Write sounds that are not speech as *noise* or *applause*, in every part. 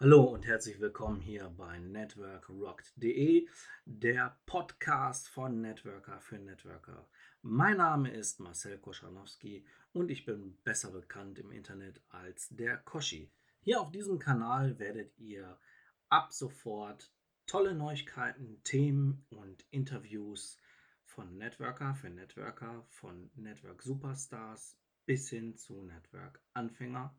Hallo und herzlich willkommen hier bei networkrockt.de, der Podcast von Networker für Networker. Mein Name ist Marcel Koschanowski und ich bin besser bekannt im Internet als der Koschi. Hier auf diesem Kanal werdet ihr ab sofort tolle Neuigkeiten, Themen und Interviews von Networker für Networker, von Network Superstars bis hin zu Network Anfänger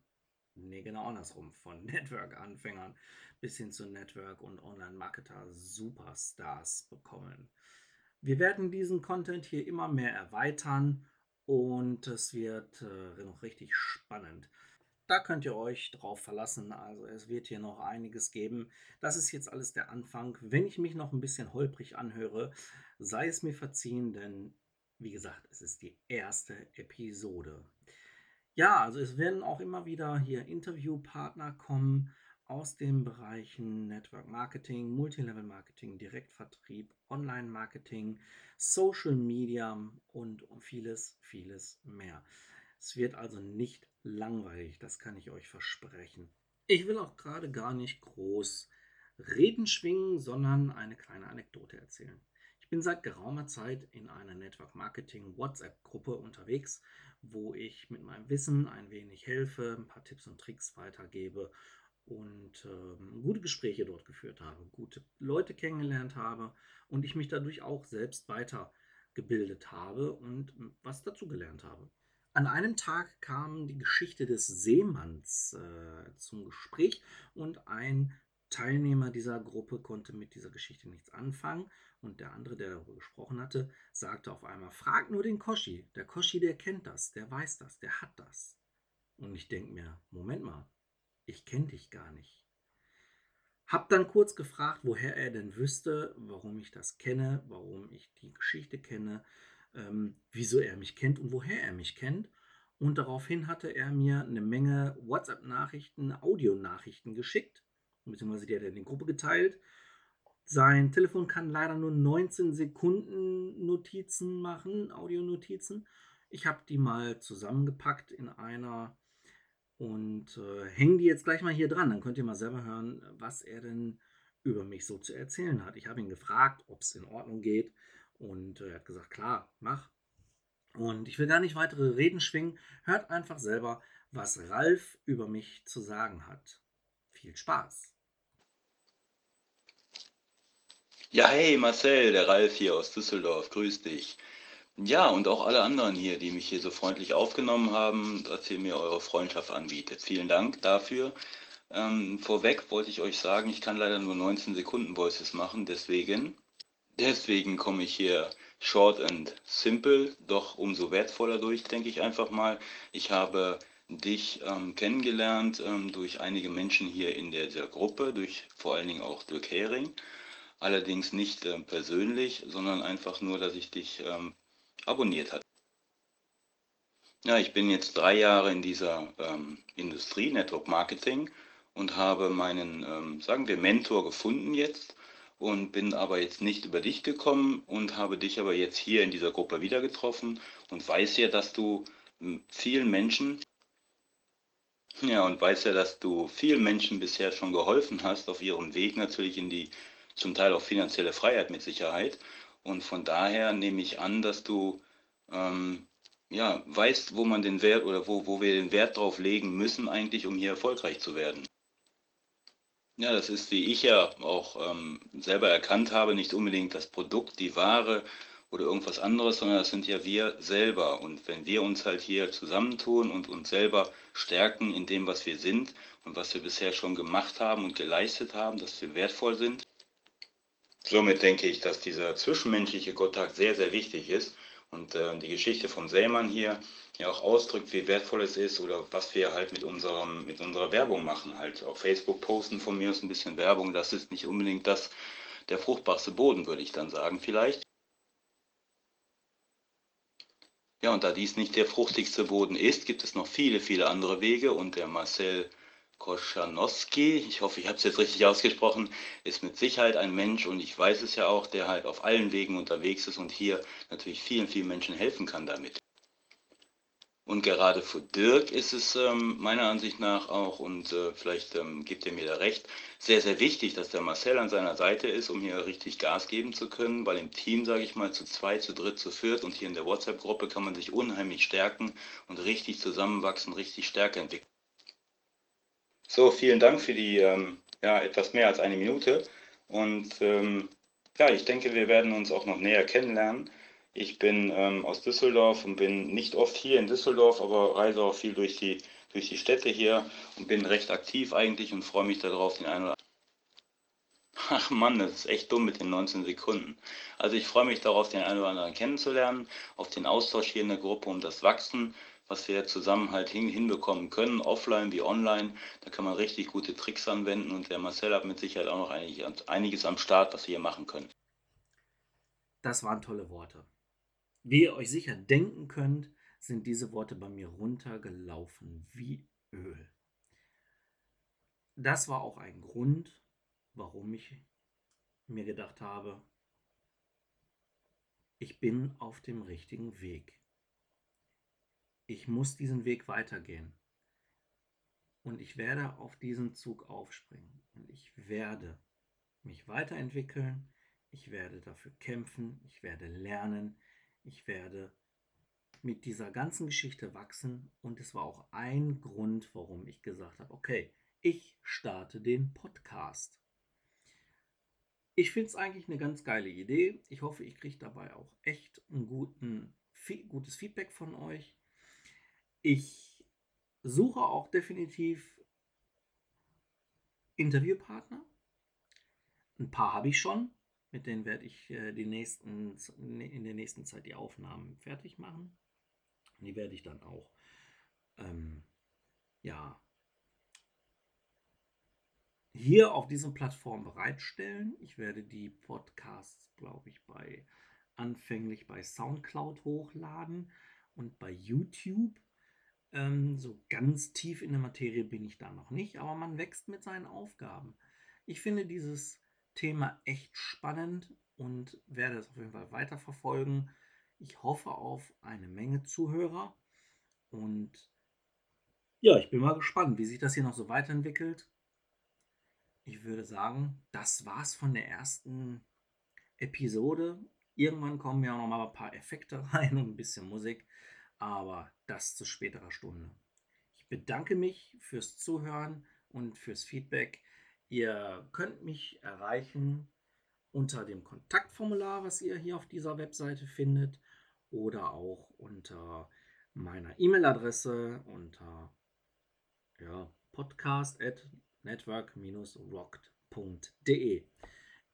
nee, genau andersrum, von *laughs* Network-Anfängern bis hin zu Network- und Online-Marketer-Superstars bekommen. Wir werden diesen Content hier immer mehr erweitern und es wird äh, noch richtig spannend. Da könnt ihr euch drauf verlassen. Also es wird hier noch einiges geben. Das ist jetzt alles der Anfang. Wenn ich mich noch ein bisschen holprig anhöre, sei es mir verziehen, denn wie gesagt, es ist die erste Episode. Ja, also es werden auch immer wieder hier Interviewpartner kommen aus den Bereichen Network Marketing, Multilevel Marketing, Direktvertrieb, Online Marketing, Social Media und vieles, vieles mehr. Es wird also nicht langweilig, das kann ich euch versprechen. Ich will auch gerade gar nicht groß Reden schwingen, sondern eine kleine Anekdote erzählen. Ich bin seit geraumer Zeit in einer Network Marketing WhatsApp-Gruppe unterwegs wo ich mit meinem Wissen ein wenig helfe, ein paar Tipps und Tricks weitergebe und ähm, gute Gespräche dort geführt habe, gute Leute kennengelernt habe und ich mich dadurch auch selbst weitergebildet habe und was dazugelernt habe. An einem Tag kam die Geschichte des Seemanns äh, zum Gespräch und ein Teilnehmer dieser Gruppe konnte mit dieser Geschichte nichts anfangen und der andere, der darüber gesprochen hatte, sagte auf einmal, frag nur den Koschi. Der Koschi, der kennt das, der weiß das, der hat das. Und ich denke mir, Moment mal, ich kenne dich gar nicht. Hab dann kurz gefragt, woher er denn wüsste, warum ich das kenne, warum ich die Geschichte kenne, ähm, wieso er mich kennt und woher er mich kennt. Und daraufhin hatte er mir eine Menge WhatsApp-Nachrichten, Audionachrichten geschickt beziehungsweise die hat er in die Gruppe geteilt. Sein Telefon kann leider nur 19 Sekunden Notizen machen, Audionotizen. Ich habe die mal zusammengepackt in einer und äh, hänge die jetzt gleich mal hier dran. Dann könnt ihr mal selber hören, was er denn über mich so zu erzählen hat. Ich habe ihn gefragt, ob es in Ordnung geht und äh, er hat gesagt, klar, mach. Und ich will gar nicht weitere Reden schwingen. Hört einfach selber, was Ralf über mich zu sagen hat. Viel Spaß! Ja, hey Marcel, der Ralf hier aus Düsseldorf, grüß dich. Ja, und auch alle anderen hier, die mich hier so freundlich aufgenommen haben, dass ihr mir eure Freundschaft anbietet. Vielen Dank dafür. Ähm, vorweg wollte ich euch sagen, ich kann leider nur 19 Sekunden Voices machen, deswegen, deswegen komme ich hier short and simple, doch umso wertvoller durch, denke ich einfach mal. Ich habe dich ähm, kennengelernt ähm, durch einige Menschen hier in der, der Gruppe, durch vor allen Dingen auch Dirk Hering allerdings nicht äh, persönlich, sondern einfach nur, dass ich dich ähm, abonniert hatte. Ja, ich bin jetzt drei Jahre in dieser ähm, Industrie, Network Marketing, und habe meinen, ähm, sagen wir, Mentor gefunden jetzt und bin aber jetzt nicht über dich gekommen und habe dich aber jetzt hier in dieser Gruppe wieder getroffen und weiß ja, dass du hm, vielen Menschen, ja, und weiß ja, dass du vielen Menschen bisher schon geholfen hast auf ihrem Weg natürlich in die zum Teil auch finanzielle Freiheit mit Sicherheit. Und von daher nehme ich an, dass du ähm, ja, weißt, wo man den Wert oder wo, wo wir den Wert drauf legen müssen, eigentlich, um hier erfolgreich zu werden. Ja, das ist, wie ich ja auch ähm, selber erkannt habe, nicht unbedingt das Produkt, die Ware oder irgendwas anderes, sondern das sind ja wir selber. Und wenn wir uns halt hier zusammentun und uns selber stärken in dem, was wir sind und was wir bisher schon gemacht haben und geleistet haben, dass wir wertvoll sind, Somit denke ich, dass dieser zwischenmenschliche Kontakt sehr, sehr wichtig ist und äh, die Geschichte von Sämann hier ja auch ausdrückt, wie wertvoll es ist oder was wir halt mit, unserem, mit unserer Werbung machen. Halt auf Facebook posten von mir aus ein bisschen Werbung, das ist nicht unbedingt das, der fruchtbarste Boden, würde ich dann sagen vielleicht. Ja, und da dies nicht der fruchtigste Boden ist, gibt es noch viele, viele andere Wege und der Marcel Koschanowski, ich hoffe, ich habe es jetzt richtig ausgesprochen, ist mit Sicherheit ein Mensch und ich weiß es ja auch, der halt auf allen Wegen unterwegs ist und hier natürlich vielen, vielen Menschen helfen kann damit. Und gerade für Dirk ist es ähm, meiner Ansicht nach auch, und äh, vielleicht ähm, gibt er mir da recht, sehr, sehr wichtig, dass der Marcel an seiner Seite ist, um hier richtig Gas geben zu können, weil im Team, sage ich mal, zu zwei, zu dritt, zu viert und hier in der WhatsApp-Gruppe kann man sich unheimlich stärken und richtig zusammenwachsen, richtig Stärke entwickeln. So, vielen Dank für die ähm, ja, etwas mehr als eine Minute. Und ähm, ja, ich denke, wir werden uns auch noch näher kennenlernen. Ich bin ähm, aus Düsseldorf und bin nicht oft hier in Düsseldorf, aber reise auch viel durch die, durch die Städte hier und bin recht aktiv eigentlich und freue mich darauf, den einen oder Ach Mann, das ist echt dumm mit den 19 Sekunden. Also ich freue mich darauf, den einen oder anderen kennenzulernen, auf den Austausch hier in der Gruppe um das Wachsen, was wir zusammen halt hin, hinbekommen können, offline wie online. Da kann man richtig gute Tricks anwenden und der Marcel hat mit Sicherheit auch noch einiges, einiges am Start, was wir hier machen können. Das waren tolle Worte. Wie ihr euch sicher denken könnt, sind diese Worte bei mir runtergelaufen wie Öl. Das war auch ein Grund, warum ich mir gedacht habe, ich bin auf dem richtigen Weg. Ich muss diesen Weg weitergehen. Und ich werde auf diesen Zug aufspringen. Und ich werde mich weiterentwickeln. Ich werde dafür kämpfen. Ich werde lernen ich werde mit dieser ganzen Geschichte wachsen und es war auch ein Grund, warum ich gesagt habe, okay, ich starte den Podcast. Ich finde es eigentlich eine ganz geile Idee. Ich hoffe, ich kriege dabei auch echt ein guten, gutes Feedback von euch. Ich suche auch definitiv Interviewpartner. Ein paar habe ich schon. Mit denen werde ich äh, die nächsten, in der nächsten Zeit die Aufnahmen fertig machen. Die werde ich dann auch, ähm, ja, hier auf dieser Plattform bereitstellen. Ich werde die Podcasts, glaube ich, bei anfänglich bei SoundCloud hochladen und bei YouTube. Ähm, so ganz tief in der Materie bin ich da noch nicht, aber man wächst mit seinen Aufgaben. Ich finde dieses Thema echt spannend und werde es auf jeden Fall weiterverfolgen. Ich hoffe auf eine Menge Zuhörer und ja, ich bin mal gespannt, wie sich das hier noch so weiterentwickelt. Ich würde sagen, das war's von der ersten Episode. Irgendwann kommen ja auch noch mal ein paar Effekte *laughs* rein und ein bisschen Musik, aber das zu späterer Stunde. Ich bedanke mich fürs Zuhören und fürs Feedback. Ihr könnt mich erreichen unter dem Kontaktformular, was ihr hier auf dieser Webseite findet, oder auch unter meiner E-Mail-Adresse unter ja, podcast at network-rocked.de.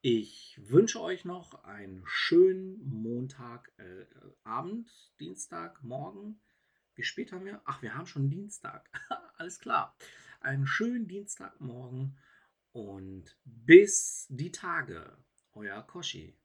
Ich wünsche euch noch einen schönen Montagabend, äh, Dienstag, morgen. Wie spät haben wir? Ach, wir haben schon Dienstag. *laughs* Alles klar. Einen schönen Dienstagmorgen und bis die Tage, euer Koshi.